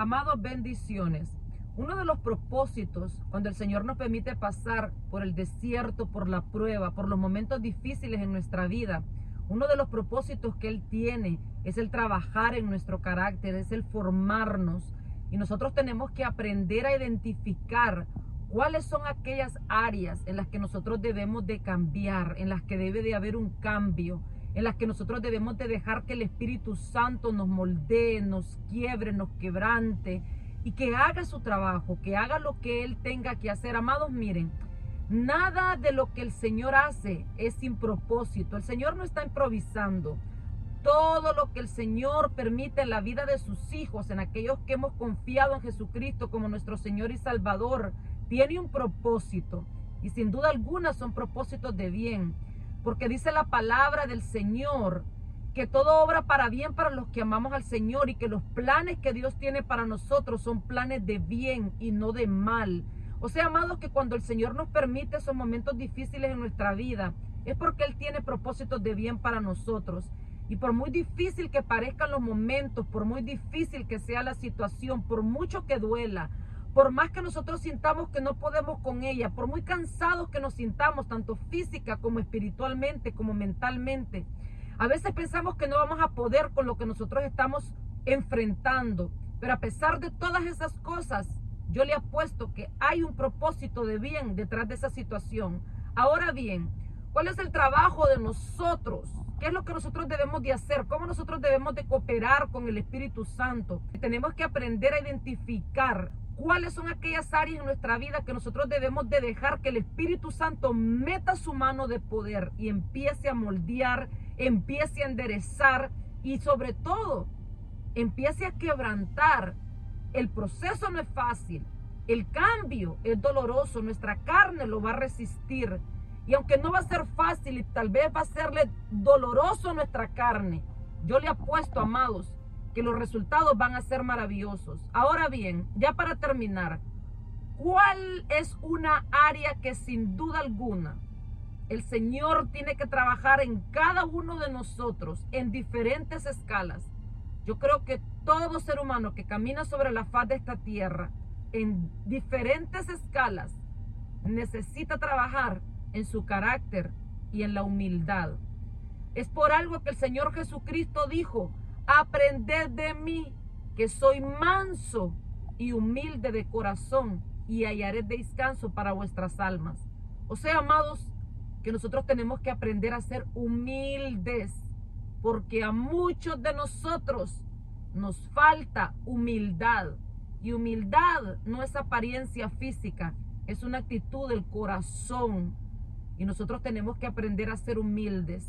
Amados, bendiciones. Uno de los propósitos cuando el Señor nos permite pasar por el desierto, por la prueba, por los momentos difíciles en nuestra vida, uno de los propósitos que Él tiene es el trabajar en nuestro carácter, es el formarnos. Y nosotros tenemos que aprender a identificar cuáles son aquellas áreas en las que nosotros debemos de cambiar, en las que debe de haber un cambio, en las que nosotros debemos de dejar que el Espíritu Santo nos moldee, nos quiebre, nos quebrante y que haga su trabajo, que haga lo que Él tenga que hacer. Amados, miren, nada de lo que el Señor hace es sin propósito. El Señor no está improvisando. Todo lo que el Señor permite en la vida de sus hijos, en aquellos que hemos confiado en Jesucristo como nuestro Señor y Salvador, tiene un propósito. Y sin duda alguna son propósitos de bien. Porque dice la palabra del Señor que todo obra para bien para los que amamos al Señor y que los planes que Dios tiene para nosotros son planes de bien y no de mal. O sea, amados, que cuando el Señor nos permite esos momentos difíciles en nuestra vida, es porque Él tiene propósitos de bien para nosotros. Y por muy difícil que parezcan los momentos, por muy difícil que sea la situación, por mucho que duela, por más que nosotros sintamos que no podemos con ella, por muy cansados que nos sintamos, tanto física como espiritualmente, como mentalmente, a veces pensamos que no vamos a poder con lo que nosotros estamos enfrentando, pero a pesar de todas esas cosas, yo le apuesto que hay un propósito de bien detrás de esa situación. Ahora bien, ¿cuál es el trabajo de nosotros? ¿Qué es lo que nosotros debemos de hacer? ¿Cómo nosotros debemos de cooperar con el Espíritu Santo? Tenemos que aprender a identificar cuáles son aquellas áreas en nuestra vida que nosotros debemos de dejar que el Espíritu Santo meta su mano de poder y empiece a moldear, empiece a enderezar y sobre todo empiece a quebrantar. El proceso no es fácil, el cambio es doloroso, nuestra carne lo va a resistir. Y aunque no va a ser fácil y tal vez va a serle doloroso nuestra carne, yo le apuesto, amados, que los resultados van a ser maravillosos. Ahora bien, ya para terminar, ¿cuál es una área que sin duda alguna el Señor tiene que trabajar en cada uno de nosotros en diferentes escalas? Yo creo que todo ser humano que camina sobre la faz de esta tierra en diferentes escalas necesita trabajar en su carácter y en la humildad. Es por algo que el Señor Jesucristo dijo, Aprended de mí, que soy manso y humilde de corazón, y hallaré descanso para vuestras almas. O sea, amados, que nosotros tenemos que aprender a ser humildes, porque a muchos de nosotros nos falta humildad. Y humildad no es apariencia física, es una actitud del corazón. Y nosotros tenemos que aprender a ser humildes,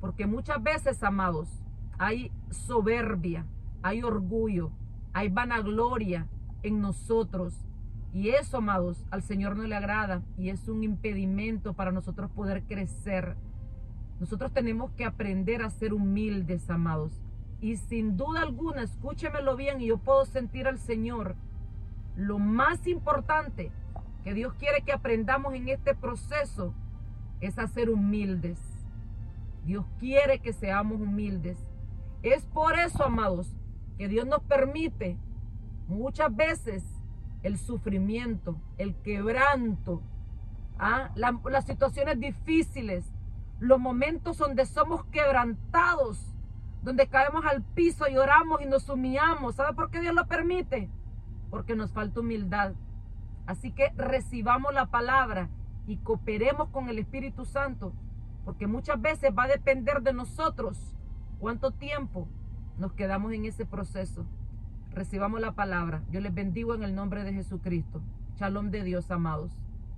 porque muchas veces, amados, hay soberbia, hay orgullo, hay vanagloria en nosotros. Y eso, amados, al Señor no le agrada y es un impedimento para nosotros poder crecer. Nosotros tenemos que aprender a ser humildes, amados. Y sin duda alguna, escúchemelo bien y yo puedo sentir al Señor. Lo más importante que Dios quiere que aprendamos en este proceso es a ser humildes. Dios quiere que seamos humildes. Es por eso, amados, que Dios nos permite muchas veces el sufrimiento, el quebranto, ¿ah? las situaciones difíciles, los momentos donde somos quebrantados, donde caemos al piso y oramos y nos humillamos. ¿Sabe por qué Dios lo permite? Porque nos falta humildad. Así que recibamos la palabra y cooperemos con el Espíritu Santo, porque muchas veces va a depender de nosotros ¿Cuánto tiempo nos quedamos en ese proceso? Recibamos la palabra. Yo les bendigo en el nombre de Jesucristo. Shalom de Dios, amados.